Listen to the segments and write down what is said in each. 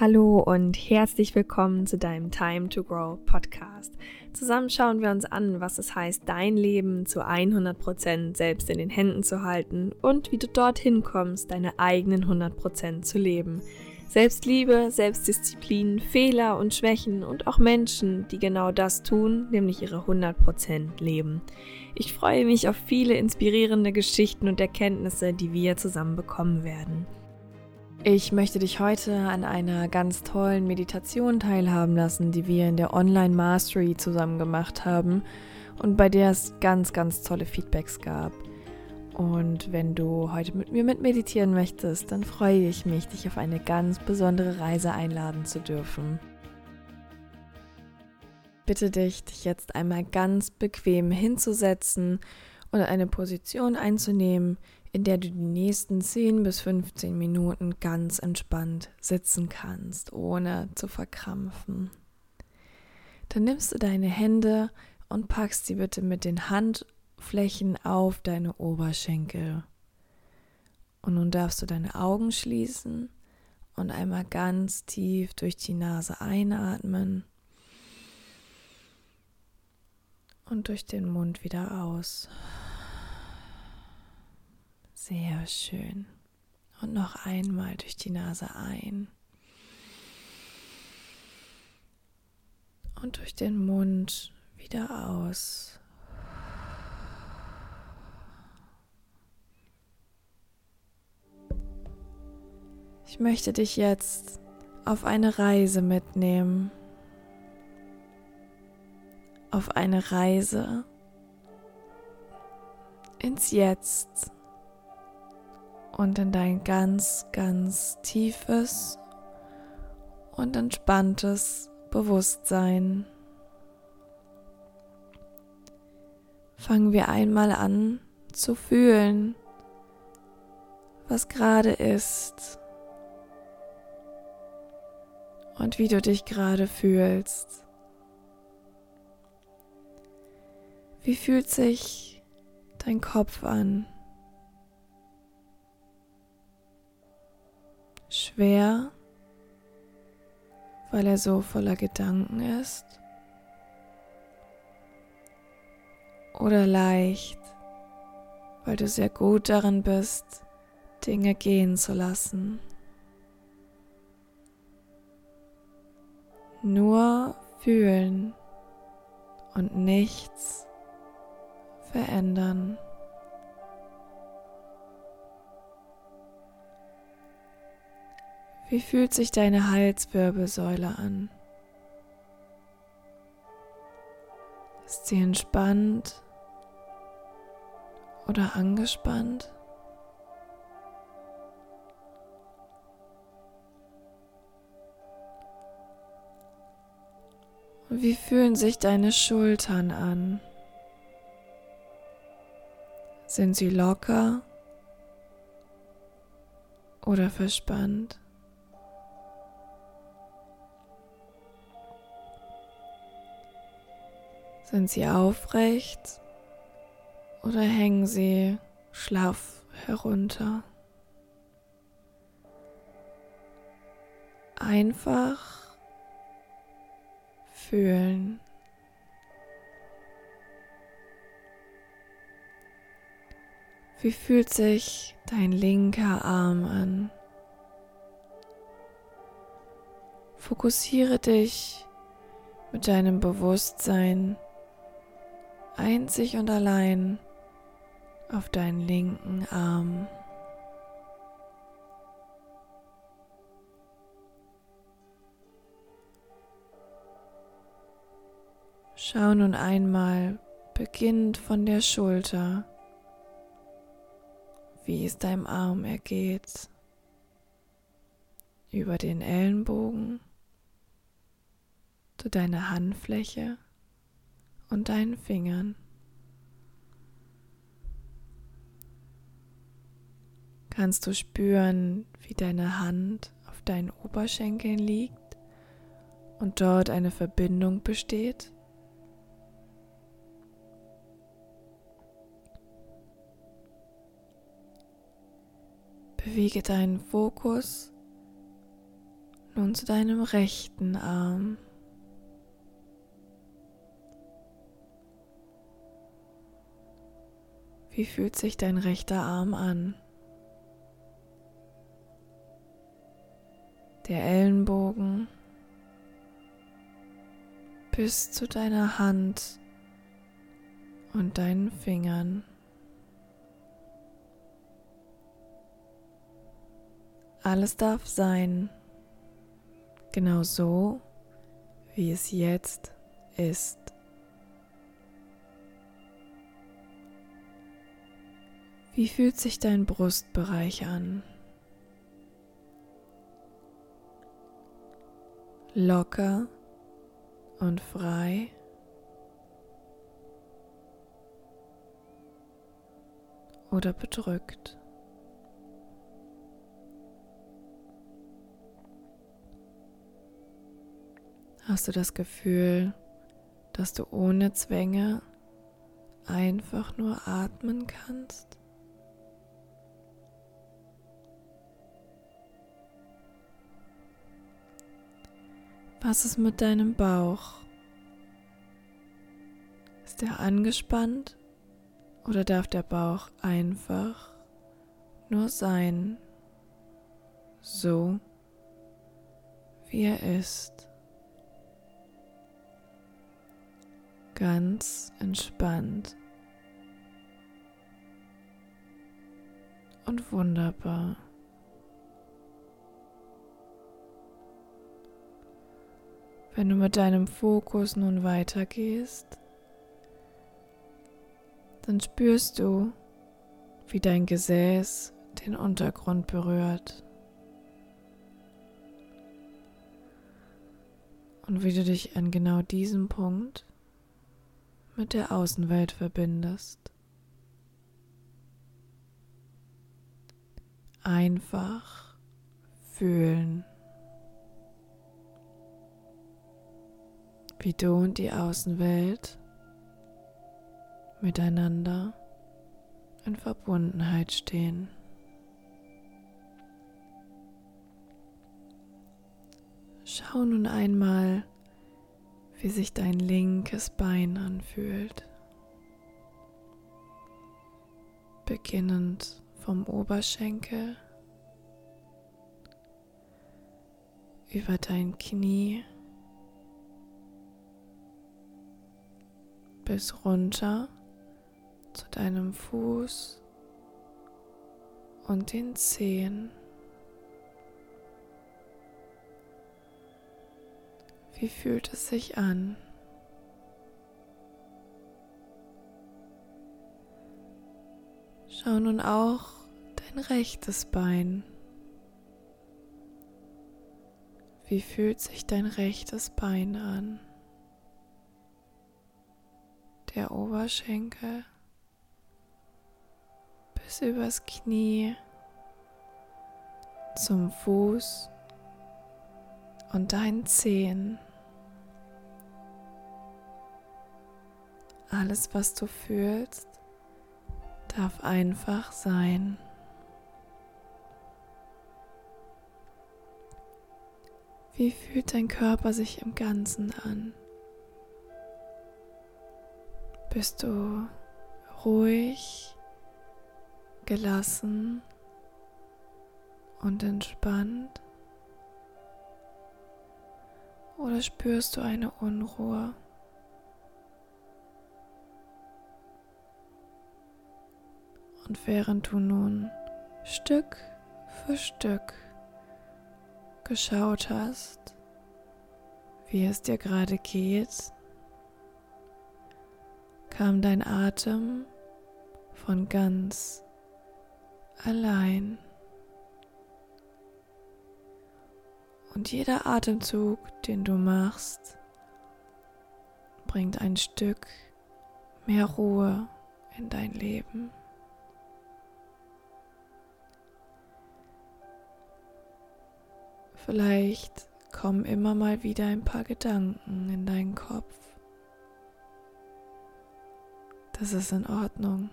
Hallo und herzlich willkommen zu deinem Time to Grow Podcast. Zusammen schauen wir uns an, was es heißt, dein Leben zu 100% selbst in den Händen zu halten und wie du dorthin kommst, deine eigenen 100% zu leben. Selbstliebe, Selbstdisziplin, Fehler und Schwächen und auch Menschen, die genau das tun, nämlich ihre 100% leben. Ich freue mich auf viele inspirierende Geschichten und Erkenntnisse, die wir zusammen bekommen werden. Ich möchte dich heute an einer ganz tollen Meditation teilhaben lassen, die wir in der Online Mastery zusammen gemacht haben und bei der es ganz, ganz tolle Feedbacks gab. Und wenn du heute mit mir mit meditieren möchtest, dann freue ich mich, dich auf eine ganz besondere Reise einladen zu dürfen. Bitte dich, dich jetzt einmal ganz bequem hinzusetzen und eine Position einzunehmen, in der du die nächsten 10 bis 15 Minuten ganz entspannt sitzen kannst, ohne zu verkrampfen. Dann nimmst du deine Hände und packst sie bitte mit den Handflächen auf deine Oberschenkel. Und nun darfst du deine Augen schließen und einmal ganz tief durch die Nase einatmen und durch den Mund wieder aus. Sehr schön. Und noch einmal durch die Nase ein. Und durch den Mund wieder aus. Ich möchte dich jetzt auf eine Reise mitnehmen. Auf eine Reise ins Jetzt und in dein ganz, ganz tiefes und entspanntes Bewusstsein. Fangen wir einmal an zu fühlen, was gerade ist und wie du dich gerade fühlst. Wie fühlt sich dein Kopf an? Schwer, weil er so voller Gedanken ist? Oder leicht, weil du sehr gut darin bist, Dinge gehen zu lassen? Nur fühlen und nichts verändern. Wie fühlt sich deine Halswirbelsäule an? Ist sie entspannt oder angespannt? Wie fühlen sich deine Schultern an? Sind sie locker oder verspannt? Sind sie aufrecht oder hängen sie schlaff herunter? Einfach fühlen. Wie fühlt sich dein linker Arm an? Fokussiere dich mit deinem Bewusstsein einzig und allein auf deinen linken Arm. Schau nun einmal beginnend von der Schulter, wie es deinem Arm ergeht, über den Ellenbogen zu deiner Handfläche und deinen Fingern. Kannst du spüren, wie deine Hand auf deinen Oberschenkeln liegt und dort eine Verbindung besteht? Bewege deinen Fokus Nun zu deinem rechten Arm. Wie fühlt sich dein rechter Arm an? Der Ellenbogen bis zu deiner Hand und deinen Fingern. Alles darf sein, genau so, wie es jetzt ist. Wie fühlt sich dein Brustbereich an? Locker und frei. Oder bedrückt. Hast du das Gefühl, dass du ohne Zwänge einfach nur atmen kannst? Was ist mit deinem Bauch? Ist er angespannt oder darf der Bauch einfach nur sein, so wie er ist? Ganz entspannt und wunderbar. Wenn du mit deinem Fokus nun weitergehst, dann spürst du, wie dein Gesäß den Untergrund berührt und wie du dich an genau diesem Punkt mit der Außenwelt verbindest. Einfach fühlen. Wie du und die Außenwelt miteinander in Verbundenheit stehen. Schau nun einmal, wie sich dein linkes Bein anfühlt, beginnend vom Oberschenkel über dein Knie bis runter zu deinem Fuß und den Zehen. Wie fühlt es sich an? Schau nun auch dein rechtes Bein. Wie fühlt sich dein rechtes Bein an? Der Oberschenkel bis übers Knie zum Fuß und deinen Zehen. Alles, was du fühlst, darf einfach sein. Wie fühlt dein Körper sich im Ganzen an? Bist du ruhig, gelassen und entspannt? Oder spürst du eine Unruhe? Und während du nun Stück für Stück geschaut hast, wie es dir gerade geht, kam dein Atem von ganz allein. Und jeder Atemzug, den du machst, bringt ein Stück mehr Ruhe in dein Leben. Vielleicht kommen immer mal wieder ein paar Gedanken in deinen Kopf. Das ist in Ordnung.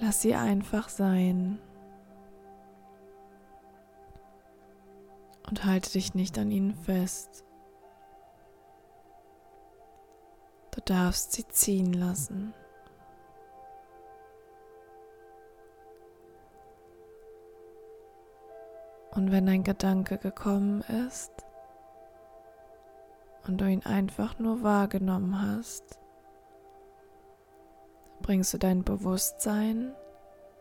Lass sie einfach sein. und halte dich nicht an ihnen fest. Du darfst sie ziehen lassen. Und wenn ein Gedanke gekommen ist und du ihn einfach nur wahrgenommen hast, bringst du dein Bewusstsein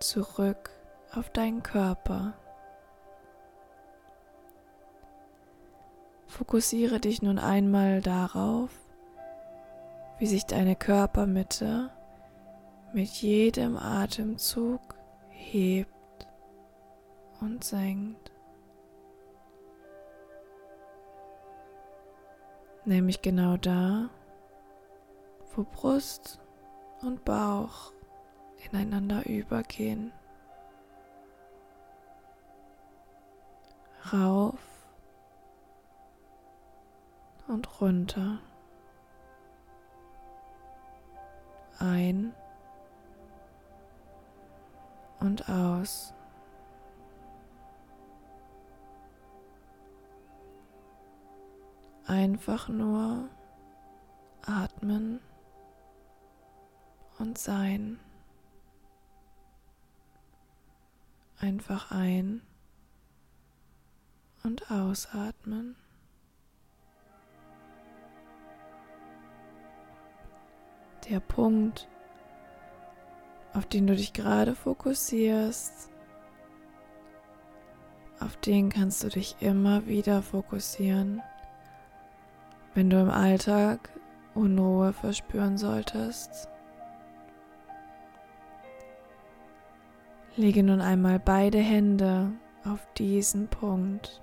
zurück auf deinen Körper. Fokussiere dich nun einmal darauf, wie sich deine Körpermitte mit jedem Atemzug hebt und senkt. Nämlich genau da, wo Brust und Bauch ineinander übergehen. Rauf und runter. Ein und aus. Einfach nur atmen und sein. Einfach ein und ausatmen. Der Punkt, auf den du dich gerade fokussierst, auf den kannst du dich immer wieder fokussieren, wenn du im Alltag Unruhe verspüren solltest. Lege nun einmal beide Hände auf diesen Punkt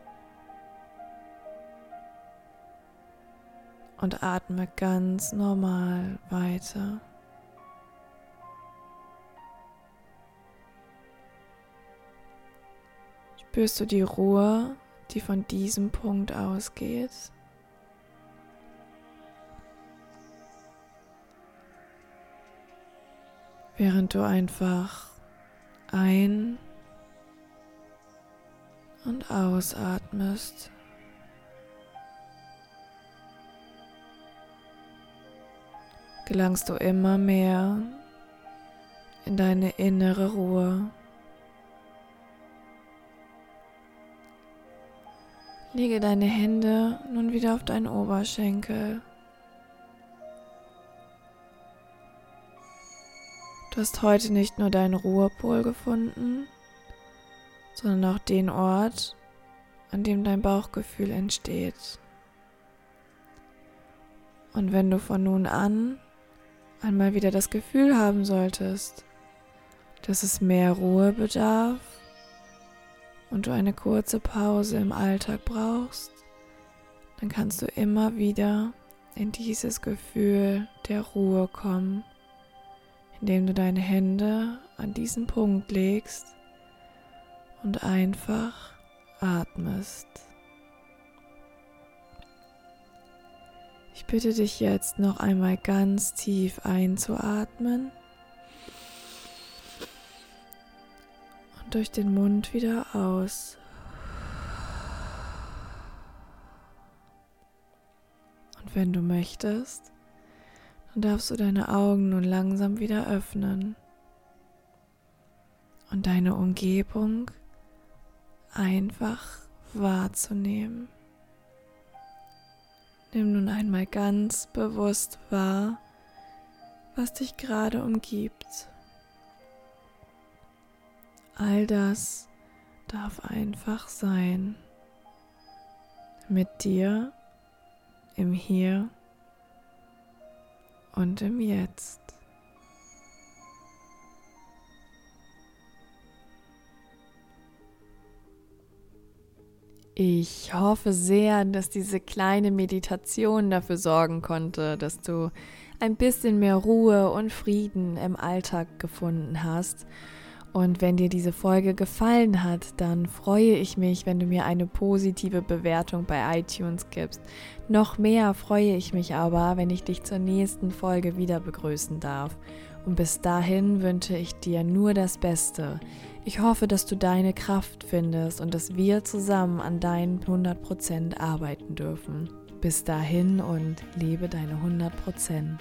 und atme ganz normal weiter. Spürst du die Ruhe, die von diesem Punkt ausgeht? Während du einfach ein und ausatmest. gelangst du immer mehr in deine innere Ruhe. Lege deine Hände nun wieder auf deinen Oberschenkel. Du hast heute nicht nur deinen Ruhepol gefunden, sondern auch den Ort, an dem dein Bauchgefühl entsteht. Und wenn du von nun an einmal wieder das Gefühl haben solltest, dass es mehr Ruhe bedarf und du eine kurze Pause im Alltag brauchst, dann kannst du immer wieder in dieses Gefühl der Ruhe kommen, indem du deine Hände an diesen Punkt legst und einfach atmest. Ich bitte dich jetzt noch einmal ganz tief einzuatmen und durch den Mund wieder aus. Und wenn du möchtest, dann darfst du deine Augen nun langsam wieder öffnen und deine Umgebung einfach wahrzunehmen. Nimm nun einmal ganz bewusst wahr, was dich gerade umgibt. All das darf einfach sein. Mit dir im Hier und im Jetzt. Ich hoffe sehr, dass diese kleine Meditation dafür sorgen konnte, dass du ein bisschen mehr Ruhe und Frieden im Alltag gefunden hast. Und wenn dir diese Folge gefallen hat, dann freue ich mich, wenn du mir eine positive Bewertung bei iTunes gibst. Noch mehr freue ich mich aber, wenn ich dich zur nächsten Folge wieder begrüßen darf. Und bis dahin wünsche ich dir nur das Beste. Ich hoffe, dass du deine Kraft findest und dass wir zusammen an deinen 100% arbeiten dürfen. Bis dahin und lebe deine 100%.